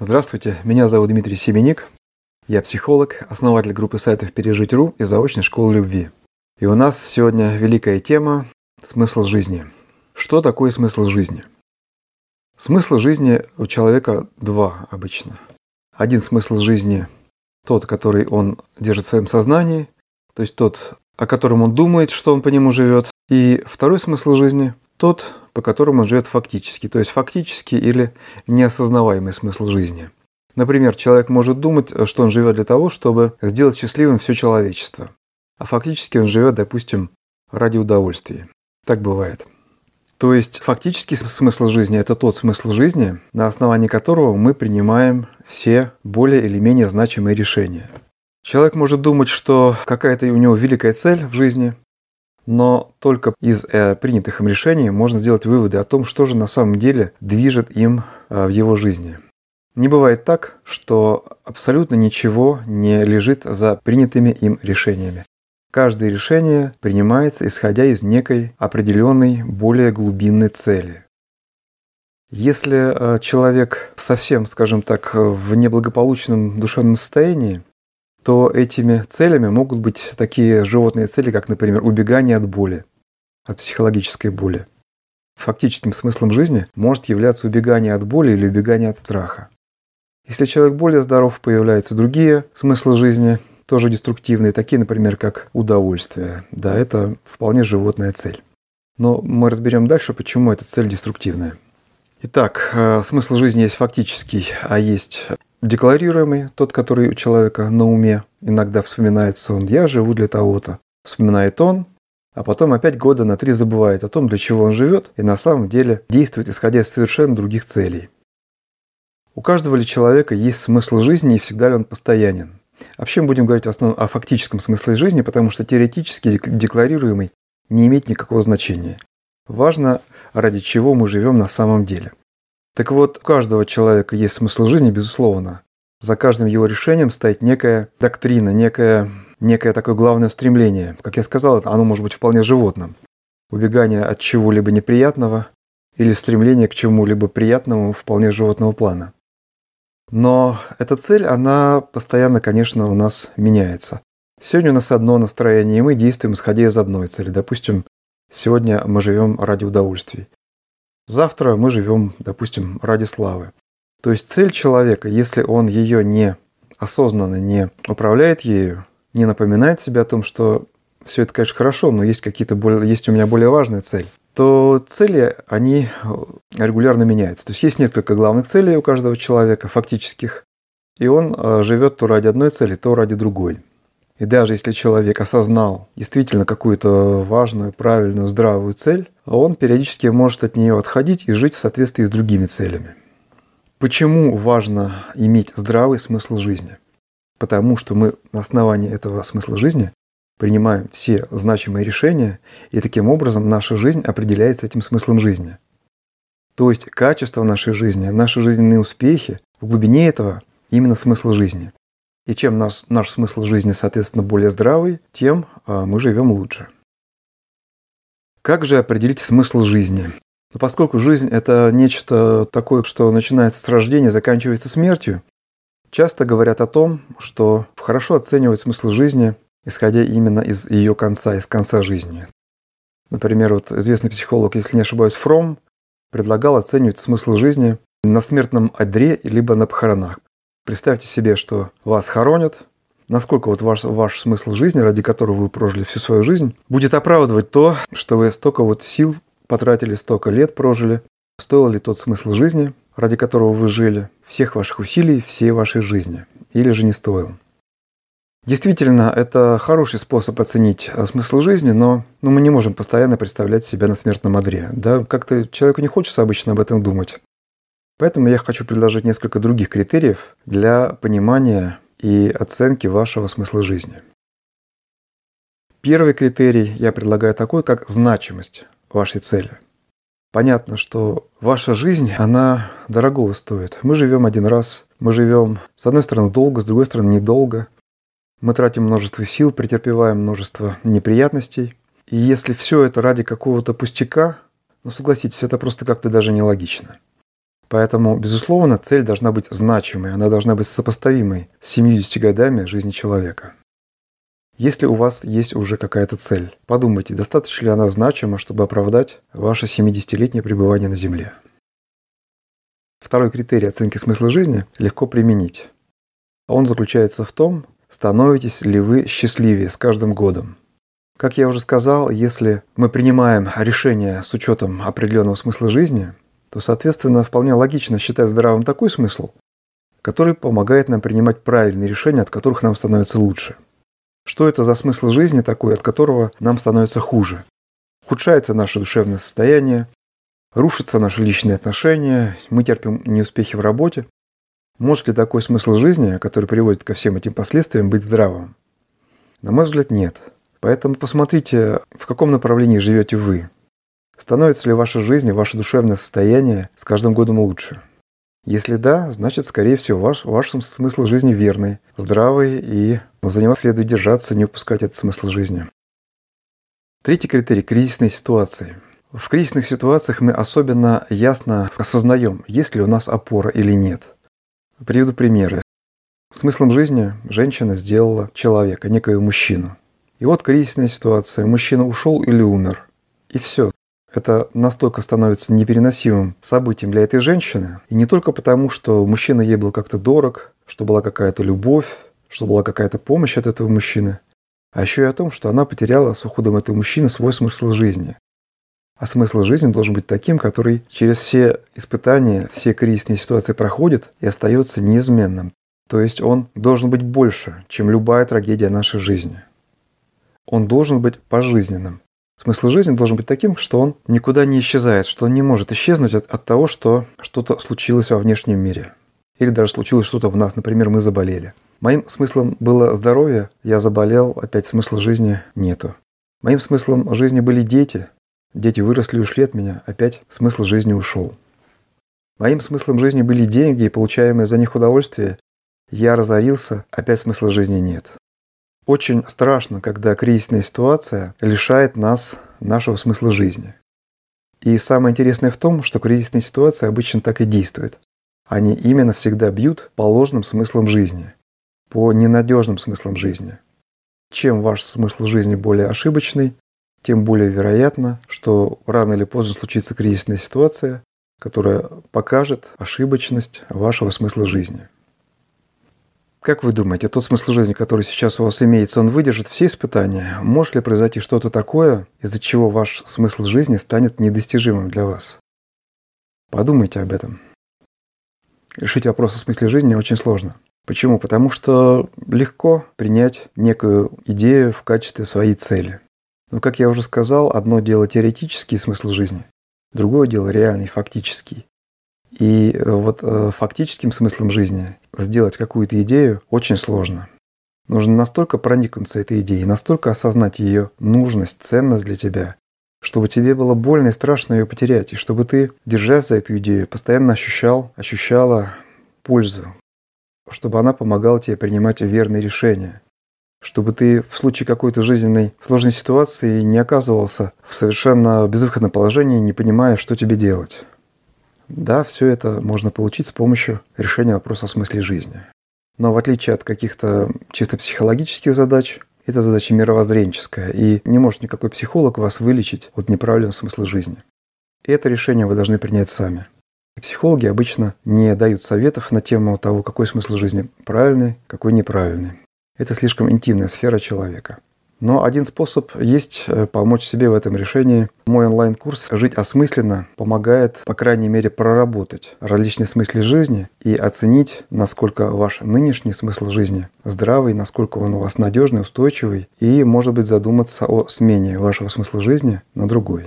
Здравствуйте, меня зовут Дмитрий Семеник. Я психолог, основатель группы сайтов «Пережить.ру» и заочной школы любви. И у нас сегодня великая тема «Смысл жизни». Что такое смысл жизни? Смысл жизни у человека два обычно. Один смысл жизни – тот, который он держит в своем сознании, то есть тот, о котором он думает, что он по нему живет. И второй смысл жизни – тот, по которому он живет фактически, то есть фактически или неосознаваемый смысл жизни. Например, человек может думать, что он живет для того, чтобы сделать счастливым все человечество, а фактически он живет, допустим, ради удовольствия. Так бывает. То есть фактический смысл жизни – это тот смысл жизни, на основании которого мы принимаем все более или менее значимые решения. Человек может думать, что какая-то у него великая цель в жизни, но только из э, принятых им решений можно сделать выводы о том, что же на самом деле движет им э, в его жизни. Не бывает так, что абсолютно ничего не лежит за принятыми им решениями. Каждое решение принимается исходя из некой определенной, более глубинной цели. Если э, человек совсем, скажем так, в неблагополучном душевном состоянии, то этими целями могут быть такие животные цели, как, например, убегание от боли, от психологической боли. Фактическим смыслом жизни может являться убегание от боли или убегание от страха. Если человек более здоров, появляются другие смыслы жизни, тоже деструктивные, такие, например, как удовольствие. Да, это вполне животная цель. Но мы разберем дальше, почему эта цель деструктивная. Итак, э, смысл жизни есть фактический, а есть декларируемый, тот, который у человека на уме. Иногда вспоминается он «я живу для того-то». Вспоминает он, а потом опять года на три забывает о том, для чего он живет, и на самом деле действует, исходя из совершенно других целей. У каждого ли человека есть смысл жизни и всегда ли он постоянен? Вообще мы будем говорить в основном о фактическом смысле жизни, потому что теоретически декларируемый не имеет никакого значения. Важно, ради чего мы живем на самом деле – так вот, у каждого человека есть смысл жизни, безусловно. За каждым его решением стоит некая доктрина, некое, некое такое главное стремление. Как я сказал, оно может быть вполне животным. Убегание от чего-либо неприятного или стремление к чему-либо приятному вполне животного плана. Но эта цель, она постоянно, конечно, у нас меняется. Сегодня у нас одно настроение, и мы действуем исходя из одной цели. Допустим, сегодня мы живем ради удовольствий. Завтра мы живем, допустим, ради славы. То есть цель человека, если он ее не осознанно не управляет ею, не напоминает себе о том, что все это, конечно, хорошо, но есть какие-то более, есть у меня более важная цель, то цели, они регулярно меняются. То есть есть несколько главных целей у каждого человека, фактических, и он э, живет то ради одной цели, то ради другой. И даже если человек осознал действительно какую-то важную, правильную, здравую цель, он периодически может от нее отходить и жить в соответствии с другими целями. Почему важно иметь здравый смысл жизни? Потому что мы на основании этого смысла жизни принимаем все значимые решения, и таким образом наша жизнь определяется этим смыслом жизни. То есть качество нашей жизни, наши жизненные успехи в глубине этого именно смысл жизни. И чем наш, наш смысл жизни, соответственно, более здравый, тем а, мы живем лучше. Как же определить смысл жизни? Но поскольку жизнь – это нечто такое, что начинается с рождения, заканчивается смертью, часто говорят о том, что хорошо оценивать смысл жизни, исходя именно из ее конца, из конца жизни. Например, вот известный психолог, если не ошибаюсь, Фром, предлагал оценивать смысл жизни на смертном одре либо на похоронах. Представьте себе, что вас хоронят, насколько вот ваш, ваш смысл жизни, ради которого вы прожили всю свою жизнь, будет оправдывать то, что вы столько вот сил потратили, столько лет прожили, стоил ли тот смысл жизни, ради которого вы жили, всех ваших усилий, всей вашей жизни, или же не стоил. Действительно, это хороший способ оценить э, смысл жизни, но ну, мы не можем постоянно представлять себя на смертном одре. Да? Как-то человеку не хочется обычно об этом думать. Поэтому я хочу предложить несколько других критериев для понимания и оценки вашего смысла жизни. Первый критерий я предлагаю такой, как значимость вашей цели. Понятно, что ваша жизнь, она дорогого стоит. Мы живем один раз, мы живем, с одной стороны, долго, с другой стороны, недолго. Мы тратим множество сил, претерпеваем множество неприятностей. И если все это ради какого-то пустяка, ну согласитесь, это просто как-то даже нелогично. Поэтому, безусловно, цель должна быть значимой, она должна быть сопоставимой с 70 годами жизни человека. Если у вас есть уже какая-то цель, подумайте, достаточно ли она значима, чтобы оправдать ваше 70-летнее пребывание на Земле. Второй критерий оценки смысла жизни легко применить. Он заключается в том, становитесь ли вы счастливее с каждым годом. Как я уже сказал, если мы принимаем решение с учетом определенного смысла жизни, то, соответственно, вполне логично считать здравым такой смысл, который помогает нам принимать правильные решения, от которых нам становится лучше. Что это за смысл жизни такой, от которого нам становится хуже? Ухудшается наше душевное состояние, рушатся наши личные отношения, мы терпим неуспехи в работе. Может ли такой смысл жизни, который приводит ко всем этим последствиям, быть здравым? На мой взгляд, нет. Поэтому посмотрите, в каком направлении живете вы. Становится ли ваша жизнь ваше душевное состояние с каждым годом лучше? Если да, значит, скорее всего, ваш, ваш смысл жизни верный, здравый, и за него следует держаться, не упускать этот смысл жизни. Третий критерий – кризисные ситуации. В кризисных ситуациях мы особенно ясно осознаем, есть ли у нас опора или нет. Приведу примеры. Смыслом жизни женщина сделала человека, некоего мужчину. И вот кризисная ситуация. Мужчина ушел или умер. И все это настолько становится непереносимым событием для этой женщины. И не только потому, что мужчина ей был как-то дорог, что была какая-то любовь, что была какая-то помощь от этого мужчины, а еще и о том, что она потеряла с уходом этого мужчины свой смысл жизни. А смысл жизни должен быть таким, который через все испытания, все кризисные ситуации проходит и остается неизменным. То есть он должен быть больше, чем любая трагедия нашей жизни. Он должен быть пожизненным. Смысл жизни должен быть таким, что он никуда не исчезает, что он не может исчезнуть от, от того, что что-то случилось во внешнем мире. Или даже случилось что-то в нас, например, мы заболели. Моим смыслом было здоровье, я заболел, опять смысла жизни нету. Моим смыслом жизни были дети, дети выросли и ушли от меня, опять смысл жизни ушел. Моим смыслом жизни были деньги и получаемое за них удовольствие, я разорился, опять смысла жизни нет. Очень страшно, когда кризисная ситуация лишает нас нашего смысла жизни. И самое интересное в том, что кризисные ситуации обычно так и действуют. Они именно всегда бьют по ложным смыслам жизни, по ненадежным смыслам жизни. Чем ваш смысл жизни более ошибочный, тем более вероятно, что рано или поздно случится кризисная ситуация, которая покажет ошибочность вашего смысла жизни. Как вы думаете, тот смысл жизни, который сейчас у вас имеется, он выдержит все испытания? Может ли произойти что-то такое, из-за чего ваш смысл жизни станет недостижимым для вас? Подумайте об этом. Решить вопрос о смысле жизни очень сложно. Почему? Потому что легко принять некую идею в качестве своей цели. Но, как я уже сказал, одно дело теоретический смысл жизни, другое дело реальный, фактический. И э, вот э, фактическим смыслом жизни сделать какую-то идею очень сложно. Нужно настолько проникнуться этой идеей, настолько осознать ее нужность, ценность для тебя, чтобы тебе было больно и страшно ее потерять, и чтобы ты, держась за эту идею, постоянно ощущал, ощущала пользу, чтобы она помогала тебе принимать верные решения, чтобы ты в случае какой-то жизненной сложной ситуации не оказывался в совершенно безвыходном положении, не понимая, что тебе делать. Да, все это можно получить с помощью решения вопроса о смысле жизни. Но в отличие от каких-то чисто психологических задач, это задача мировоззренческая, и не может никакой психолог вас вылечить от неправильного смысла жизни. И это решение вы должны принять сами. Психологи обычно не дают советов на тему того, какой смысл жизни правильный, какой неправильный. Это слишком интимная сфера человека. Но один способ есть э, помочь себе в этом решении. Мой онлайн-курс «Жить осмысленно» помогает, по крайней мере, проработать различные смыслы жизни и оценить, насколько ваш нынешний смысл жизни здравый, насколько он у вас надежный, устойчивый, и, может быть, задуматься о смене вашего смысла жизни на другой.